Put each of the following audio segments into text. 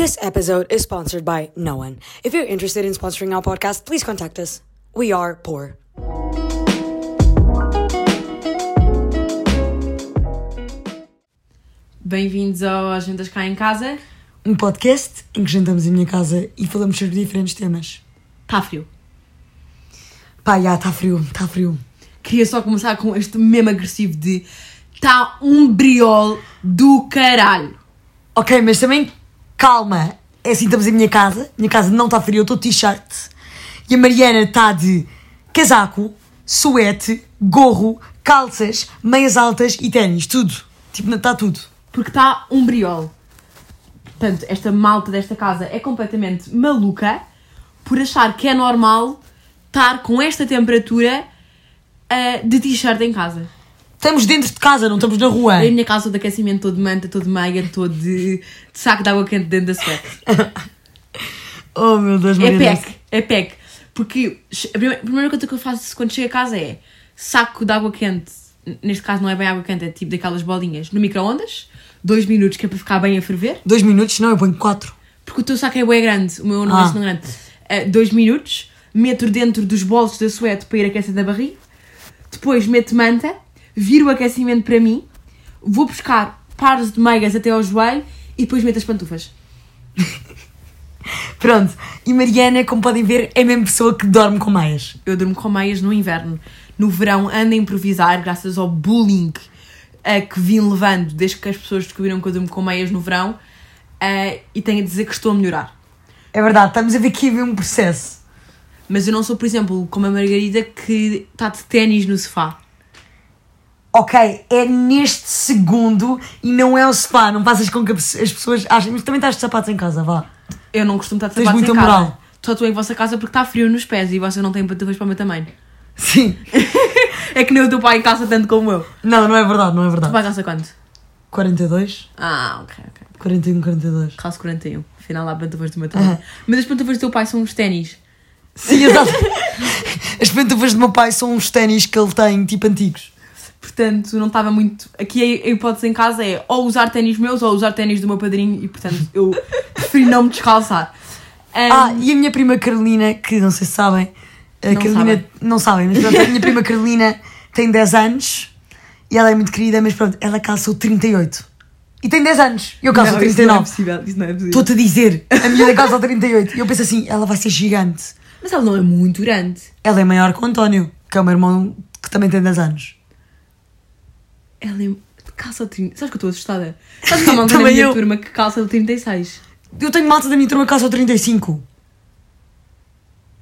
This episode is sponsored by no one. If you're interested in sponsoring our podcast, please contact us. We are poor. Bem-vindos ao Agendas Cá em Casa. Um podcast em que jantamos em minha casa e falamos sobre diferentes temas. Está frio. Pá, já, está frio, está frio. Queria só começar com este meme agressivo de Está um briol do caralho. Ok, mas também calma. É assim, estamos em minha casa. Minha casa não está frio, eu estou de t-shirt. E a Mariana está de casaco, suete, gorro, calças, meias altas e ténis. Tudo. Tipo, está tudo. Porque está um briol. Portanto, esta malta desta casa é completamente maluca por achar que é normal estar com esta temperatura ah, de t-shirt em casa. Estamos dentro de casa, não estamos na rua. A minha casa todo de aquecimento, todo de manta, todo de meia, todo de, de saco de água quente dentro da suéte. Oh meu Deus, É Mariana. PEC, é PEC. Porque a primeira, a primeira coisa que eu faço quando chego a casa é saco de água quente, neste caso não é bem água quente, é tipo daquelas bolinhas, no micro-ondas, dois minutos que é para ficar bem a ferver, Dois minutos, não, eu ponho quatro. porque o teu saco é bem grande, o meu não Ah. é assim tão grande. Eh, dois minutos, meto dentro dos bolsos da suéte para ir aquecer da barriga, depois meto manta, viro o aquecimento para mim, vou buscar pares de meias até ao joelho e depois meto as pantufas. Pronto. E Mariana, como podem ver, é a mesma pessoa que dorme com meias. Eu durmo com meias no inverno. No verão ando a improvisar graças ao bullying eh, que vim levando desde que as pessoas descobriram que eu durmo com meias no verão eh, e tenho a dizer que estou a melhorar. É verdade, estamos a ver aqui a ver um processo. Mas eu não sou, por exemplo, como a Margarida que está de ténis no sofá. Ok, é neste segundo e não é o sofá. Não passas com que as pessoas achem. Mas também estás de sapatos em casa, vá. Eu não costumo estar de Tens sapatos em casa. moral. Só estou em vossa casa porque está frio nos pés e vocês não têm pantufas para o meu tamanho. Sim. É que nem o teu pai em casa tanto como eu. Não, não é verdade, não é Tu verdade. vais calça quanto? 42, Ah, ok, ok. 41, 42. Calço 41. Afinal há pantufas do meu tamanho. Mas as pantufas do teu pai são uns ténis. Sim, exato. As pantufas do meu pai são uns ténis que ele tem, tipo antigos. Portanto, não estava muito. Aqui a hipótese em casa é ou usar ténis meus ou usar ténis do meu padrinho e, portanto, eu preferi não me descalçar. Um, Ah, e a minha prima Carolina, que não sei se sabem, a Não Carolina. sabem. Não sabem, mas pronto, a minha prima Carolina tem 10 anos e ela é muito querida, mas pronto, ela calçou 38. E tem 10 anos, eu calço não, isso não é 39. possível. Isso não é possível. Estou-te a dizer, a minha calça 38. E eu penso assim, ela vai ser gigante. Mas ela não é muito grande. Ela é maior que o António, que é o meu irmão que também tem 10 anos. Ela é. Calça 30. Sabes que eu estou assustada? Sabes que uma malta Também minha eu. turma que calça 36. Eu tenho malta da minha turma que calça 35.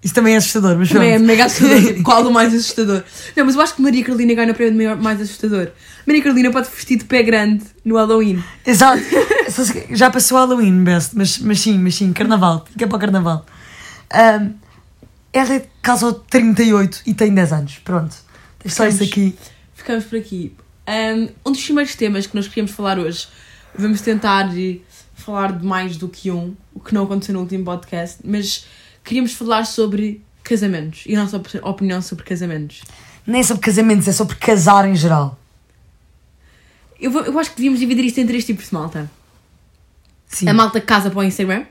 Isso também é assustador, mas Também é mega assustador. Qual o mais assustador? Não, mas eu acho que Maria Carolina ganha o prémio de mais assustador. Maria Carolina pode vestir de pé grande no Halloween. Exato. Já passou o Halloween, best, mas, mas sim, mas sim, carnaval. Fica para o carnaval. Ahm, ela calça 38 e tem 10 anos. Pronto. Deixa só isso Ficamos. aqui. Ficamos por aqui. Um, um dos primeiros temas que nós queríamos falar hoje, vamos tentar eh, falar de mais do que um, o que não aconteceu no último podcast, mas queríamos falar sobre casamentos e a nossa op- opinião sobre casamentos. Nem sobre casamentos, é sobre casar em geral. Eu, vou- eu acho que devíamos dividir isto em três tipos de malta. Sim. A malta que casa para o Instagram,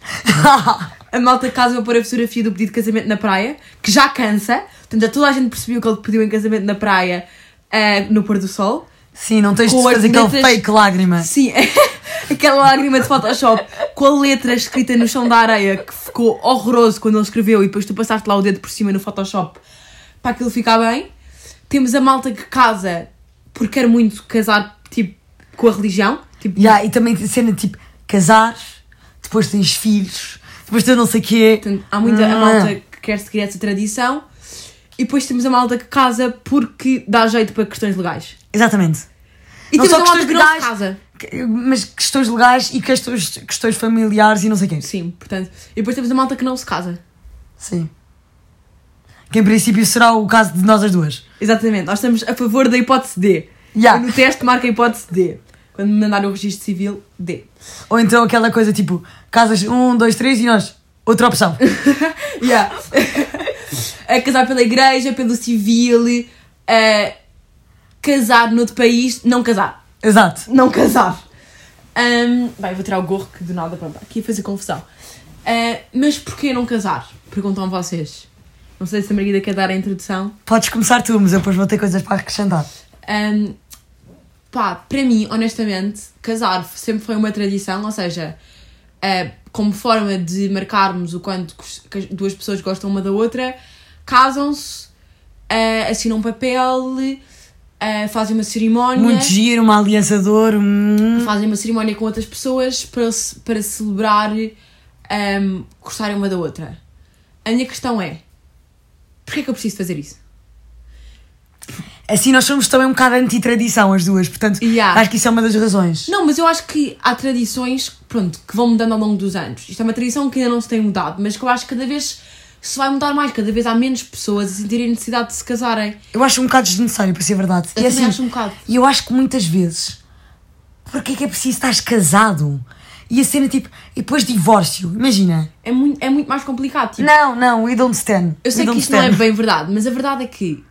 a malta que casa para pôr a fotografia do pedido de casamento na praia, que já cansa, portanto toda a gente percebeu que ele pediu em casamento na praia eh, no pôr do sol. Sim, não tens de fazer aquele letras- fake lágrima. Sim, aquela lágrima de Photoshop com a letra escrita no chão da areia que ficou horroroso quando ele escreveu e depois tu passaste lá o dedo por cima no Photoshop para aquilo ficar bem. Temos a malta que casa porque quer muito casar tipo com a religião. Tipo, Yeah, e também cena tipo casar, depois tens filhos, depois tens não sei o quê. portanto, há muita Ah. malta que quer seguir essa tradição. E depois temos a malta que casa porque dá jeito para questões legais. Exatamente. E Não temos só a malta questões que não legais. casa. Que- Mas questões legais e questões, questões familiares e não sei quem. Sim, portanto. E depois temos a malta que não se casa. Sim. Que em princípio será o caso de nós as duas. Exatamente, nós estamos a favor da hipótese D. Eu no teste marca a hipótese D. Quando me mandarem o registro civil, D. Ou então aquela coisa tipo, casas um, dois, três e nós, outra opção. Yeah. a casar pela igreja, pelo civil, a casar noutro país, não casar. Exato. Não casar. Ahm, bem, vou tirar o gorro que do nada, pronto, aqui a fazer confusão. Ah, mas porquê não casar? Perguntam vocês. Não sei se a Margarida quer dar a introdução. Podes começar tu, mas eu depois vou ter coisas para acrescentar. Um, pá, para mim, honestamente, casar sempre foi uma tradição, ou seja, uh, como forma de marcarmos o quanto duas pessoas gostam uma da outra, casam-se, uh, assinam um papel, uh, fazem uma cerimónia. Muito giro, uma aliança de ouro. hum. Fazem uma cerimónia com outras pessoas para, para celebrar um, gostarem uma da outra. A minha questão é: porquê é que eu preciso fazer isso? Assim, nós somos também um bocado anti-tradição, as duas. Portanto, Yeah. acho que isso é uma das razões. Não, mas eu acho que há tradições, pronto, que vão mudando ao longo dos anos. Isto é uma tradição que ainda não se tem mudado, mas que eu acho que cada vez se vai mudar mais, cada vez há menos pessoas a sentirem necessidade de se casarem. Eu acho um bocado desnecessário, para ser verdade. Eu e também assim, acho um bocado. E eu acho que muitas vezes, porque é que é preciso estar casado? E a cena tipo, e depois divórcio, imagina. É muito, é muito mais complicado. Tipo, Não, não, we don't stand. eu sei we que isto não é stand. bem verdade, mas a verdade é que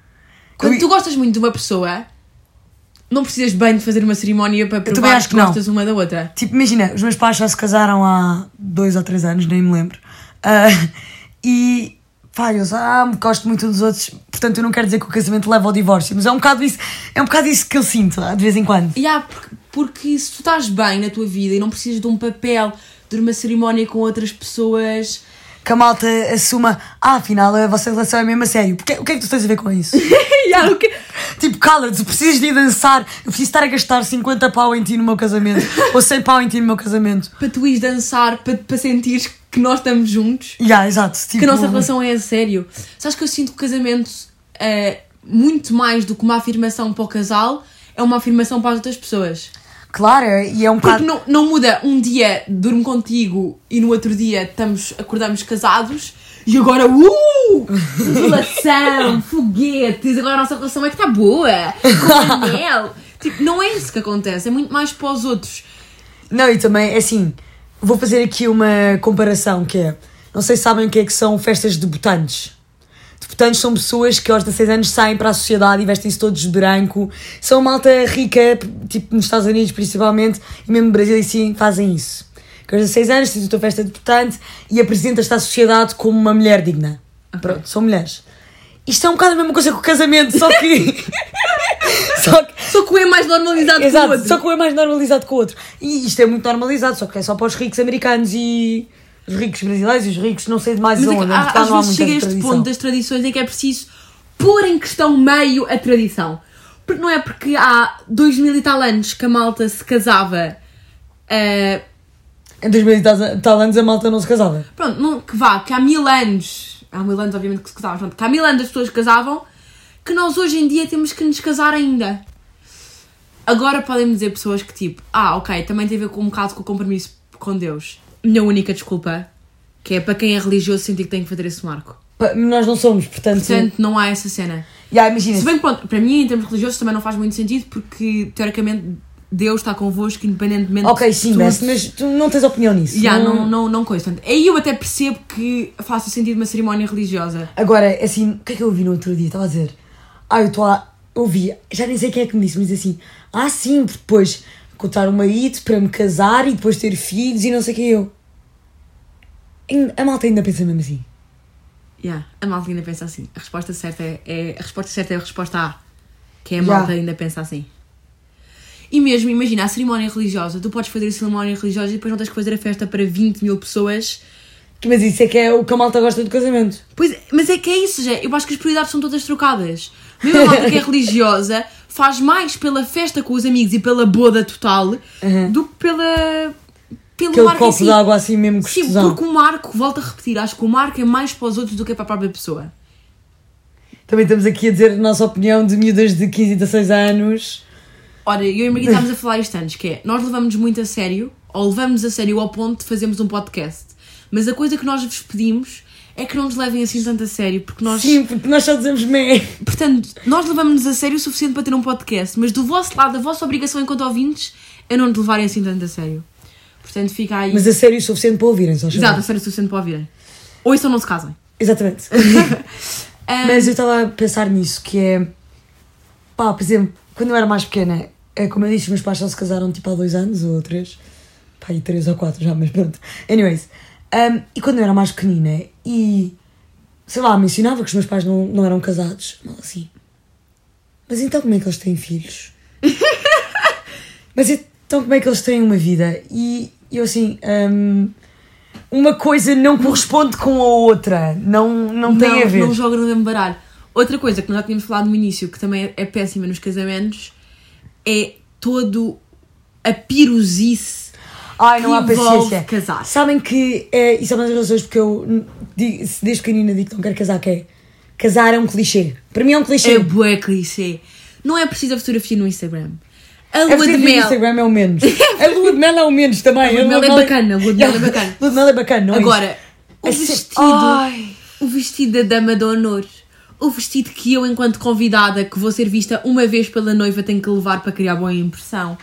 quando Eu- tu gostas muito de uma pessoa, não precisas bem de fazer uma cerimónia para provar acho que que não. gostas uma da outra. Tipo, imagina, os meus pais já se casaram há dois ou três anos, nem me lembro. Ah, e pá, eu ah, gosto muito dos outros, portanto eu não quero dizer que o casamento leva ao divórcio, mas é um bocado isso, é um bocado isso que eu sinto, ah, de vez em quando. E há, porque, porque se tu estás bem na tua vida e não precisas de um papel, de uma cerimónia com outras pessoas. Que a malta assuma, ah, afinal a vossa relação é mesmo a sério. Porque, o que é que tu tens a ver com isso? Yeah, o quê? tipo, cala-te, precisas de ir dançar, eu preciso estar a gastar 50 pau em ti no meu casamento, ou 100 pau em ti no meu casamento. para tu ires dançar, para, para sentires que nós estamos juntos, Yeah, exato. Tipo, que a nossa relação é a sério. Sabes que eu sinto que o casamento é muito mais do que uma afirmação para o casal, é uma afirmação para as outras pessoas. Claro, e é um Porque bocado. não, não muda um dia durmo contigo e no outro dia estamos, acordamos casados e agora, uh! Relação, foguetes, agora a nossa relação é que está boa, com anel. Tipo, não é isso que acontece, é muito mais para os outros. Não, e também, é assim, vou fazer aqui uma comparação que é. Não sei se sabem o que é que são festas de debutantes. Debutantes são pessoas que aos 16 anos saem para a sociedade e vestem-se todos de branco. São malta rica, tipo nos Estados Unidos principalmente, e mesmo no Brasil e sim fazem isso. Que aos 16 anos tens a tua festa de debutante e apresentas-te à sociedade como uma mulher digna. Pronto, são mulheres. Isto é um bocado a mesma coisa que o casamento, só que. só que um é mais normalizado que o Exato, outro. só que um é mais normalizado que o outro. E isto é muito normalizado, só que é só para os ricos americanos e os ricos brasileiros e os ricos não sei de mais Mas é que, há- às não vezes chega a este tradição. ponto das tradições em que é preciso pôr em questão meio a tradição. Porque não é porque há dois mil e tal anos que a malta se casava. eh, Em 2000 e tal- tal anos a malta não se casava. pronto, não, que vá, que há mil anos. Há mil anos, obviamente, que se casavam. Pronto, que há mil anos as pessoas casavam. Que nós hoje em dia temos que nos casar ainda. Agora podem dizer pessoas que tipo, ah, ok, também tem a ver com um bocado com o compromisso com Deus. Minha única desculpa, que é para quem é religioso sentir que tem que fazer esse marco. Nós não somos, portanto. Portanto, não há essa cena. Já, imagina Se bem que, pronto, para mim, em termos religiosos, também não faz muito sentido porque, teoricamente, Deus está convosco independentemente Ok, sim. Bess, mas tu não tens opinião nisso. Já, não, não, não coisa. Portanto, aí eu até percebo que faça sentido uma cerimónia religiosa. Agora, assim, o que é que eu ouvi no outro dia? Estava a dizer, ah, eu estou a. Ouvi, já nem sei quem é que me disse, mas assim, ah, sim, porque depois encontrar um marido para me casar e depois ter filhos e não sei o que eu. A malta ainda pensa mesmo assim. Yeah, a malta ainda pensa assim. A resposta certa é, é- a resposta certa é a resposta A, que é a malta ainda pensa assim. E mesmo, imagina, a cerimónia religiosa, tu podes fazer a cerimónia religiosa e depois não tens que fazer a festa para 20 mil pessoas. Mas isso é que é o que a malta gosta do casamento. Pois, mas é que é isso, já. Eu acho que as prioridades são todas trocadas. Mesmo a malta que é religiosa faz mais pela festa com os amigos e pela boda total do que pela. pelo Aquele copo si. de água assim mesmo Sim, porque o marco, volto a repetir, acho que o marco é mais para os outros do que para a própria pessoa. Também estamos aqui a dizer a nossa opinião de miúdas de 15 e 16 anos. Ora, eu e a Margarida estávamos a falar isto antes, que é, nós levamos muito a sério, ou levamos a sério ao ponto de fazermos um podcast. Mas a coisa que nós vos pedimos é que não nos levem assim tanto a sério, porque nós... Sim, porque nós só dizemos meh. Portanto, nós levamos-nos a sério o suficiente para ter um podcast, mas do vosso lado, a vossa obrigação enquanto ouvintes é não nos levarem assim tanto a sério. Portanto, fica aí... Mas a sério o suficiente para ouvirem, só Exato, a sério o suficiente para ouvirem. Ou isso ou não se casem. Exatamente. Ah, Mas eu estava a pensar nisso, que é. Pá, por exemplo, quando eu era mais pequena, é como eu disse, os meus pais só se casaram tipo há dois anos ou três. Pá, e três ou quatro já, mas pronto. Anyways. Um, e quando eu era mais pequenina e, sei lá, mencionava que os meus pais não, não eram casados, mal assim. Mas então como é que eles têm filhos? mas então como é que eles têm uma vida? E eu assim, um, uma coisa não corresponde com a outra. Não, não tem não, a ver. Não joga no mesmo baralho. Outra coisa que nós já tínhamos falado no início, que também é, é péssima nos casamentos, é todo a pirosice Ai, não há paciência. casar. Sabem que é, isso é uma das razões porque eu desde pequenina digo que não quero casar, que é casar é um clichê. Para mim é um clichê. É bué clichê. Não é preciso a fotografia no Instagram. A lua de do mel. Instagram é o menos. A lua de mel é o menos também. A lua de mel é bacana, a lua de mel é bacana. A lua de mel é bacana, não é Agora, o É vestido. Ai. O vestido da dama de honor. O vestido que eu, enquanto convidada, que vou ser vista uma vez pela noiva, tenho que levar para criar boa impressão.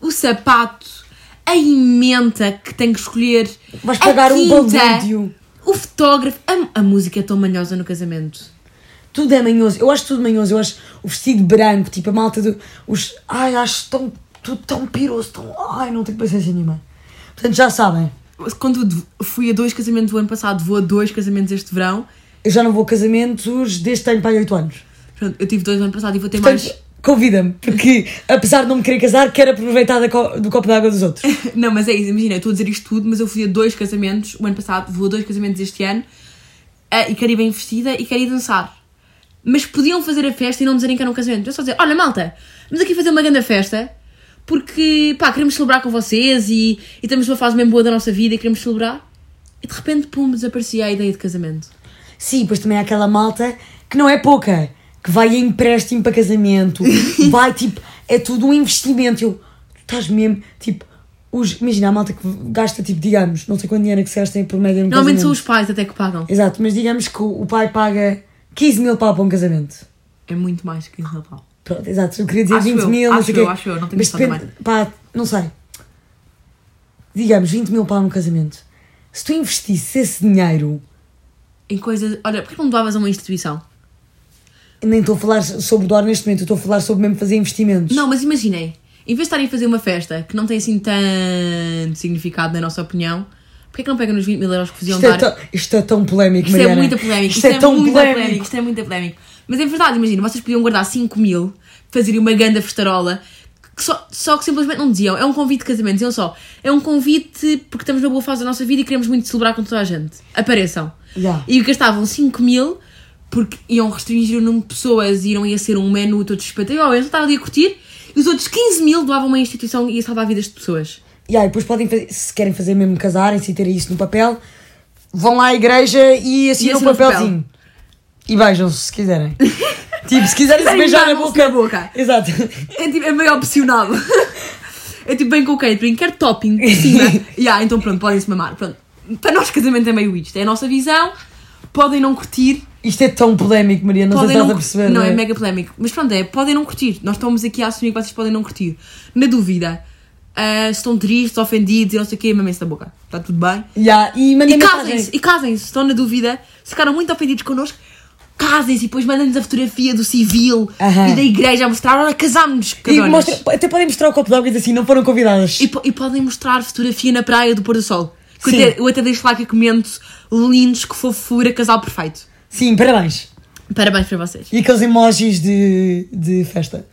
O sapato. A emenda que tenho que escolher. Vais a pagar um quinta, balúrdio. O fotógrafo. A, a música é tão manhosa no casamento. Tudo é manhoso. Eu acho tudo manhoso. Eu acho o vestido branco, tipo a malta do. Os, ai, acho tão, tudo tão piroso. Tão, ai, não tenho paciência nenhuma. Portanto, já sabem. Quando fui a dois casamentos do ano passado, vou a dois casamentos este verão. Eu já não vou a casamentos desde tenho pai 8 anos. Pronto, eu tive dois no ano passado e vou ter Portanto, mais. Convida-me, porque apesar de não me querer casar, quero aproveitar do copo d'água dos outros. Não, mas é isso, imagina, eu estou a dizer isto tudo, mas eu fui a dois casamentos o ano passado, vou a dois casamentos este ano eh, e quero ir bem vestida e quero ir dançar. Mas podiam fazer a festa e não dizerem que era um casamento. Eu só dizer, olha malta, vamos aqui fazer uma grande festa porque pá, queremos celebrar com vocês e, e estamos numa fase mesmo boa da nossa vida e queremos celebrar. E de repente, pum, desaparecia a ideia de casamento. Sim, pois também há aquela malta que não é pouca, que vai a empréstimo para casamento, vai tipo, é tudo um investimento. Eu, tu estás mesmo, tipo, os, imagina a malta que gasta, tipo, digamos, não sei quanto dinheiro é que se gasta por média Normalmente são os pais até que pagam. Exato, mas digamos que o o pai paga 15 mil pau para um casamento. É muito mais que 15 mil pau. Pronto, exato, eu queria dizer Acho 20 eu, mil, não acho sei o eu, acho eu, não tenho Mas depende, pá, não sei. Digamos, 20 mil pau num casamento. Se tu investisses esse dinheiro, Em coisas. Olha, porquê não doavas a uma instituição? Nem estou a falar sobre doar neste momento, estou a falar sobre mesmo fazer investimentos. Não, mas imaginem, em vez de estarem a fazer uma festa que não tem assim tanto significado, na nossa opinião, porquê que não pegam nos 20 mil euros que faziam Isto é, dar? tão, isto é tão polémico, Isto é Mariana. muito polémico. Isto, é, tão muito polémico. Isto é muito polémico. Mas é verdade, imagina, vocês podiam guardar 5 mil, fazerem uma ganda festarola, que só, só que simplesmente não diziam, é um convite de casamento, diziam só, é um convite porque estamos na boa fase da nossa vida e queremos muito celebrar com toda a gente. Apareçam. Já. E gastavam 5 mil porque iam restringir o número de pessoas e não ia ser um menu todo despeito. Eu estava ali a curtir e os outros 15 mil doavam a uma instituição e ia salvar vidas de pessoas. E aí, depois podem fazer, se querem fazer mesmo casarem-se e terem isso no papel, vão lá à igreja e assinam o papelzinho. E beijam-se se quiserem. tipo, se quiserem se beijar na boca. na boca. Exato. É, tipo, é meio opcional. é tipo bem com o catering, quer topping por cima. então pronto, podem-se mamar. Pronto. Para nós, casamento é meio isto. É a nossa visão, podem não curtir. Isto é tão polémico, Maria, não podem estás não a perceber. Não, não é mega polémico. Mas pronto, é, podem não curtir. Nós estamos aqui a assumir que vocês podem não curtir. Na dúvida, se estão tristes, ofendidos e não sei o quê, mamem-se da boca. Está tudo bem? Ya, E E casem-se, e casem-se, se estão na dúvida, se ficaram muito ofendidos connosco, casem-se e depois mandem-nos a fotografia do civil e da igreja a mostrar, olha, casámos-nos, até podem mostrar o copo de água e assim, não foram convidadas. E, e podem mostrar fotografia na praia do pôr do sol. Eu até, eu até deixo lá que comento lindos, que fofura, casal perfeito. Sim, parabéns. Parabéns para vocês. E aqueles emojis de, de festa.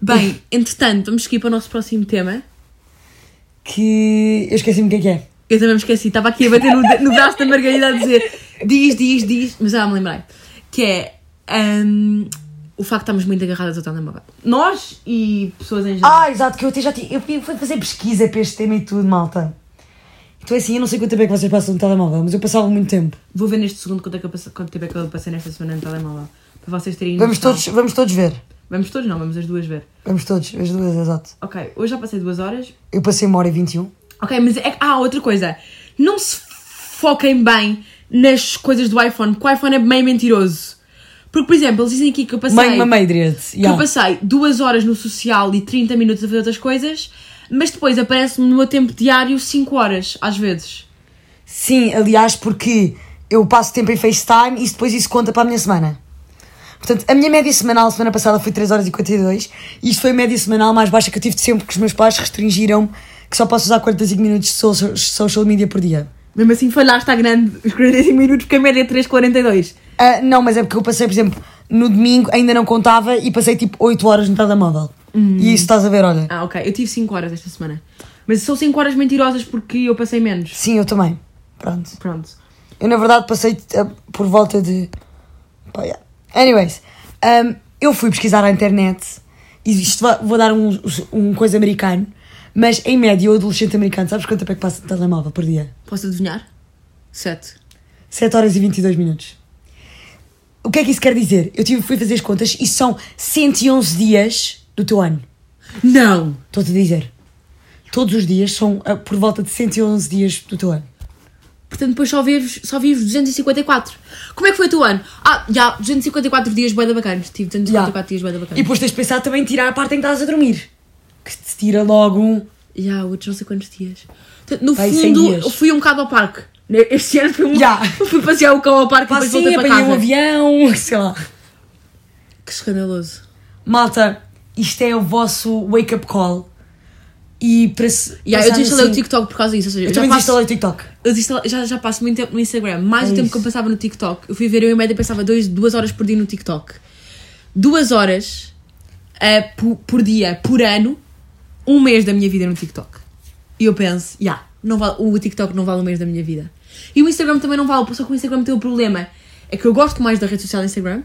Bem, entretanto, vamos seguir para o nosso próximo tema. Que eu esqueci-me o que é que é. Eu também me esqueci, estava aqui a bater no, no braço da Margarida a dizer diz, diz, diz, mas já me lembrei. Que é hum, o facto de estarmos muito agarradas ao telemóvel. Nós e pessoas em geral. Ah, exato, que eu até já tinha. Eu fui fazer pesquisa para este tema e tudo, malta. Então é assim, eu não sei quanto tempo é que vocês passam no telemóvel, mas eu passava muito tempo. Vou ver neste segundo quanto, é que eu passe- quanto tempo é que eu passei nesta semana no telemóvel. Para vocês terem Vamos noção. todos, vamos todos ver. Vamos todos, não, vamos as duas ver. Vamos todos, as duas, exato. Ok, hoje já passei duas horas. Eu passei uma hora e 21. Ok, mas é. Ah, outra coisa. Não se foquem bem nas coisas do iPhone, porque o iPhone é meio mentiroso. Porque, por exemplo, eles dizem aqui que eu passei. Mãe, mamãe, direito. que eu passei duas horas no social e 30 minutos a fazer outras coisas, mas depois aparece-me no meu tempo diário 5 horas, às vezes. Sim, aliás, porque eu passo tempo em FaceTime e depois isso conta para a minha semana. Portanto, a minha média semanal, semana passada, foi 3 horas e 52. E isto foi a média semanal mais baixa que eu tive de sempre, porque os meus pais restringiram que só posso usar 45 minutos de social, social media por dia. Mesmo assim falhaste à grande os 45 minutos porque a média é 3,42. Ah, não, mas é porque eu passei, por exemplo, no domingo ainda não contava e passei tipo 8 horas no telemóvel. E isso estás a ver, olha. Ah, ok. Eu tive 5 horas esta semana. Mas são 5 horas mentirosas porque eu passei menos. Sim, eu também. Pronto. Pronto. Eu na verdade passei ah, por volta de. Pá, yeah. Anyways, um, eu fui pesquisar à internet e isto vou dar um, um coisa americano, mas em média o adolescente americano, sabes quanto tempo é que passa no telemóvel por dia? Posso adivinhar? 7. 7 horas e 22 minutos. O que é que isso quer dizer? Eu tive, fui fazer as contas e são 111 dias do teu ano. Não! Estou-te a dizer. Todos os dias são ah, por volta de 111 dias do teu ano. Portanto, depois só vives, só vives 254. Como é que foi o teu ano? Ah, já, 254 dias bem bacanas. Tive 254 Yeah. dias bem E bacanas. depois tens de pensar também em tirar a parte em que estás a dormir. Que te tira logo um. Já, outros não sei quantos dias. Portanto, no Vai, 100 fundo, dias. eu fui um bocado ao parque. Este ano fui, um, Já. fui passear o cão ao parque e depois voltei para apanhei casa. um avião, sei lá. Que escandaloso. Malta, isto é o vosso wake-up call. E para se. Yeah, eu desinstalei assim- o TikTok por causa disso. Ou seja, Eu já também desinstalei o TikTok. Eu já, já passo muito tempo no Instagram. Mais É o tempo isso. que eu passava no TikTok. Eu fui ver, eu em média passava dois, duas horas por dia no TikTok. Duas horas eh, por, por dia, por ano, um mês da minha vida no TikTok. E eu penso, já, não vale, o TikTok não vale um mês da minha vida. E o Instagram também não vale, só que o Instagram tem o problema. É que eu gosto mais da rede social Instagram.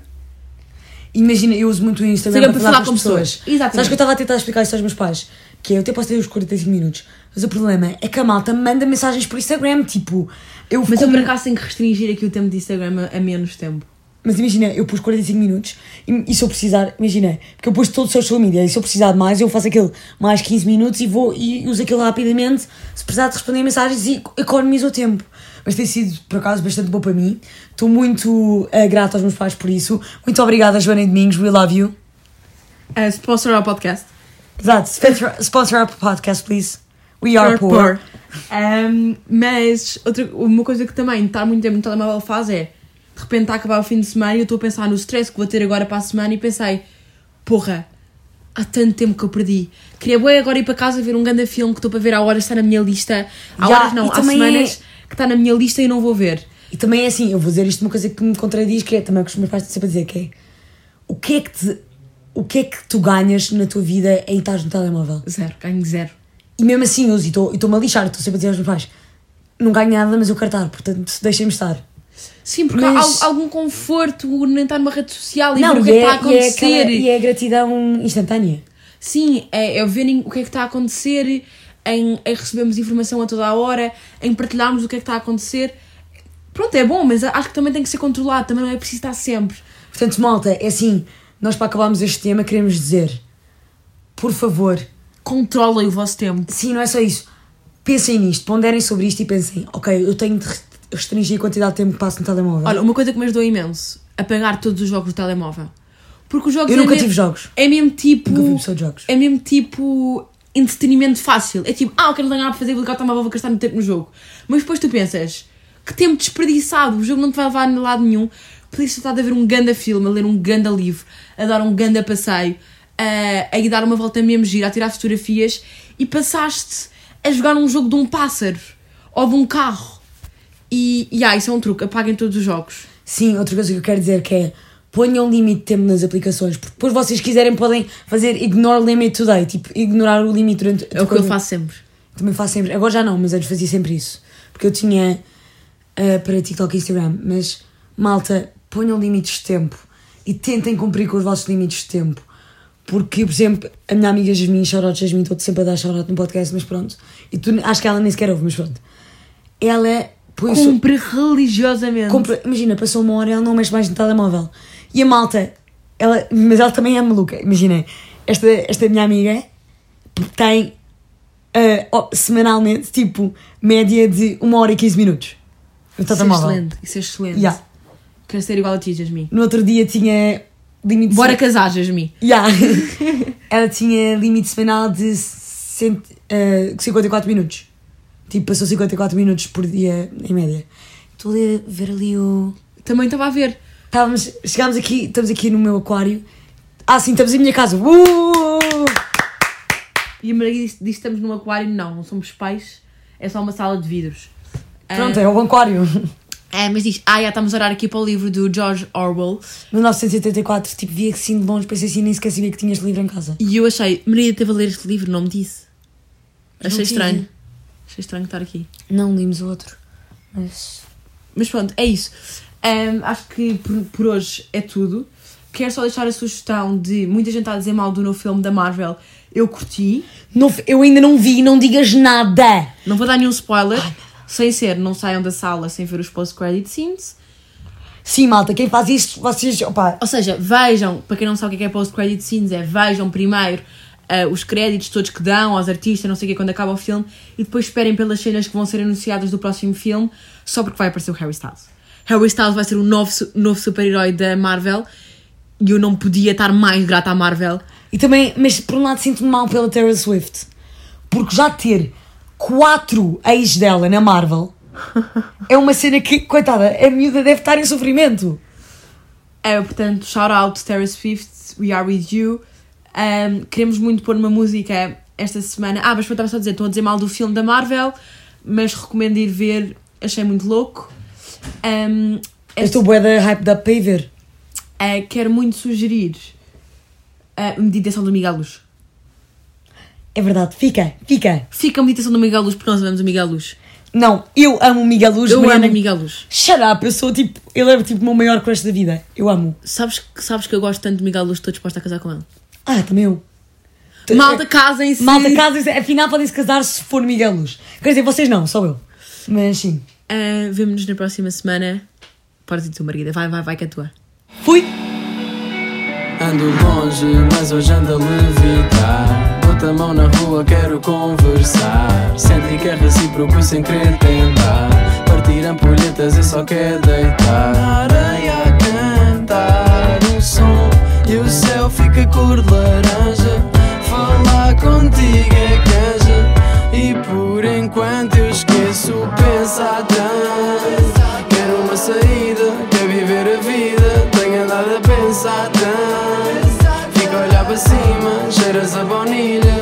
Imagina, eu uso muito o Instagram Instagram para falar falar com com as pessoas. pessoas. Exatamente. Sabes que eu estava a tentar explicar isso aos meus pais? Que é, eu até posso ter os 45 minutos. Mas o problema é que a malta manda mensagens por Instagram. Tipo, eu Mas eu como- por acaso tenho que restringir aqui o tempo de Instagram a menos tempo. Mas imagina, eu pus 45 minutos e, e se eu precisar, imagina, porque eu pus todo o social media e se eu precisar de mais, eu faço aquilo mais 15 minutos e vou e uso aquilo rapidamente se precisar de responder mensagens e economizo o tempo. Mas tem sido, por acaso, bastante bom para mim. Estou muito eh, grata aos meus pais por isso. Muito obrigada, Joana e Domingos. We love you. Uh, sponsor ao podcast. Exato. Sponsor, sponsor our podcast, please. We are You're poor. Um, mas outra, uma coisa que também estar muito tempo no telemóvel faz é de repente está a acabar o fim de semana e eu estou a pensar no stress que vou ter agora para a semana e pensei, porra, há tanto tempo que eu perdi. Queria bem agora ir para casa ver um grande filme que estou para ver há horas está na minha lista. Há horas não, há também semanas que está na minha lista e não vou ver. E também é assim, eu vou dizer isto uma coisa que me contradiz, que é também o que os meus pais estão sempre a dizer, que é o que é que te, o que é que tu ganhas na tua vida em estar no telemóvel? Zero, ganho zero. E mesmo assim, eu estou-me a lixar, estou sempre a dizer aos meus pais, não ganho nada, mas eu quero estar, portanto, deixem-me estar. Sim, porque Mas- há al- algum conforto nem estar numa rede social e não, ver o que é que está a é, e, é acontecer. aquela- e é a gratidão instantânea. Sim, é, é verem o que é que está a acontecer, em, em recebermos informação a toda a hora, em partilharmos o que é que está a acontecer. Pronto, é bom, mas acho que também tem que ser controlado, também não é preciso estar sempre. Portanto, malta, é assim, nós para acabarmos este tema queremos dizer, por favor, Controlem o vosso tempo. sim, não é só isso, pensem nisto, ponderem sobre isto e pensem, ok, eu tenho de restringir a quantidade de tempo que passo no telemóvel. Olha, uma coisa que me ajudou imenso, apagar todos os jogos do telemóvel. Porque os jogos eu é nunca me- tive jogos, É mesmo tipo. nunca pessoa de jogos. É mesmo tipo entretenimento fácil. É tipo, ah, eu quero nada para fazer, vou ligar o telemóvel, vou gastar muito tempo no jogo. Mas depois tu pensas, que tempo desperdiçado, o jogo não te vai levar a lado nenhum. Podias estar a ver um ganda filme, a ler um ganda livro, a dar um ganda passeio, a, a ir dar uma volta mesmo gira, a tirar fotografias e passaste a jogar um jogo de um pássaro ou de um carro. E, e ah, isso é um truque, apaguem todos os jogos. Sim, outra coisa que eu quero dizer que é ponham limite de tempo nas aplicações, porque depois vocês quiserem podem fazer ignore limit today, tipo, ignorar o limite durante É o que eu faço sempre. Também faço sempre, agora já não, mas antes fazia sempre isso. Porque eu tinha ah, para TikTok e Instagram, mas malta, ponham limites de tempo e tentem cumprir com os vossos limites de tempo. Porque, por exemplo, a minha amiga Jasmine, shoutout Jasmine, estou sempre a dar shoutout no podcast, mas pronto. E tu, acho que ela nem sequer ouve, mas pronto. Ela seu- Cumpre religiosamente. Compra- imagina, passou uma hora e ela não mexe mais no telemóvel. E a malta, ela, mas ela também é maluca. Imaginem, esta, esta minha amiga tem ó, semanalmente, tipo, média de uma hora e 15 minutos no Isso é telemóvel. excelente, isso é excelente. Yeah. Quero ser igual a ti, Jasmine. No outro dia tinha limite Bora casar, Jasmine. Yeah. ela tinha limite semanal de cent, ah, 54 minutos. Tipo, passou 54 minutos por dia em média. Estou a ver ali o. Também estava a ver. Estávamos, chegámos aqui, estamos aqui no meu aquário. Ah, sim, estamos em minha casa. Uh! E a Maria disse, disse que estamos num aquário. Não, não somos pais. É só uma sala de vidros. Pronto, é o aquário. É, mas diz, ah, já estamos a orar aqui para o livro do George Orwell. 1984, tipo, vi assim de longe, pensei assim, nem sequer sabia que tinhas livro em casa. E eu achei, Maria teve a ler este livro, não me disse. Não Achei tive. estranho. Achei estranho estar aqui. Não limos o outro. Mas. Mas pronto, é isso. Ahm, acho que por, por hoje é tudo. Quero só deixar a sugestão de muita gente está a dizer mal do novo filme da Marvel. Eu curti. Não, eu ainda não vi, não digas nada! Não vou dar nenhum spoiler. sem ser, não saiam da sala sem ver os post-credit scenes. Sim, malta, quem faz isto, vocês. Opa, Ou seja, vejam, para quem não sabe o que é post-credit scenes, é vejam primeiro ah, os créditos todos que dão aos artistas, não sei o que, quando acaba o filme, e depois esperem pelas cenas que vão ser anunciadas do próximo filme, só porque vai aparecer o Harry Styles. Harry Styles vai ser o novo, novo super-herói da Marvel, e eu não podia estar mais grata à Marvel. E também, mas por um lado sinto-me mal pela Taylor Swift. Porque já ter quatro ex dela na Marvel é uma cena que, coitada, a miúda deve estar em sofrimento. É, portanto, shout out Taylor Swift, we are with you. Um, queremos muito pôr uma música esta semana. Ah, mas eu estava só a dizer, estou a dizer mal do filme da Marvel, mas recomendo ir ver, achei muito louco. Um, Eu esta- estou bué da hype up para ir ver. uh, quero muito sugerir a meditação do Miguel Luz. É verdade, fica, fica. Fica a meditação do Miguel Luz porque nós amamos o Miguel Luz. Não, eu amo o Miguel Luz. Eu Mariana- amo o Miguel Luz. Shut up, eu sou tipo. Ele é tipo o meu maior crush da vida. Eu amo. Sabes, que- sabes que eu gosto tanto de Miguel Luz estou disposta a casar com ele. Ah, também eu. Malta, casem-se! Malta, casa, afinal podem se casar se for Miguel Luz. Quer dizer, vocês não, só eu. Mas sim. Uh, Vemo-nos na próxima semana. Ir tu, Margarida. Vai, vai, vai que é tua. Fui! Ando longe, mas hoje ando a levitar. Bota a mão na rua, quero conversar. Sente que é recíproco sem querer tentar. Partir ampulhetas e só quer deitar. Céu fica cor de laranja. Falar contigo é canja. E por enquanto eu esqueço pensar tanto. Quero uma saída, quero viver a vida. Tenho andado a pensar tanto. Fico a olhar para cima, cheiras a baunilha.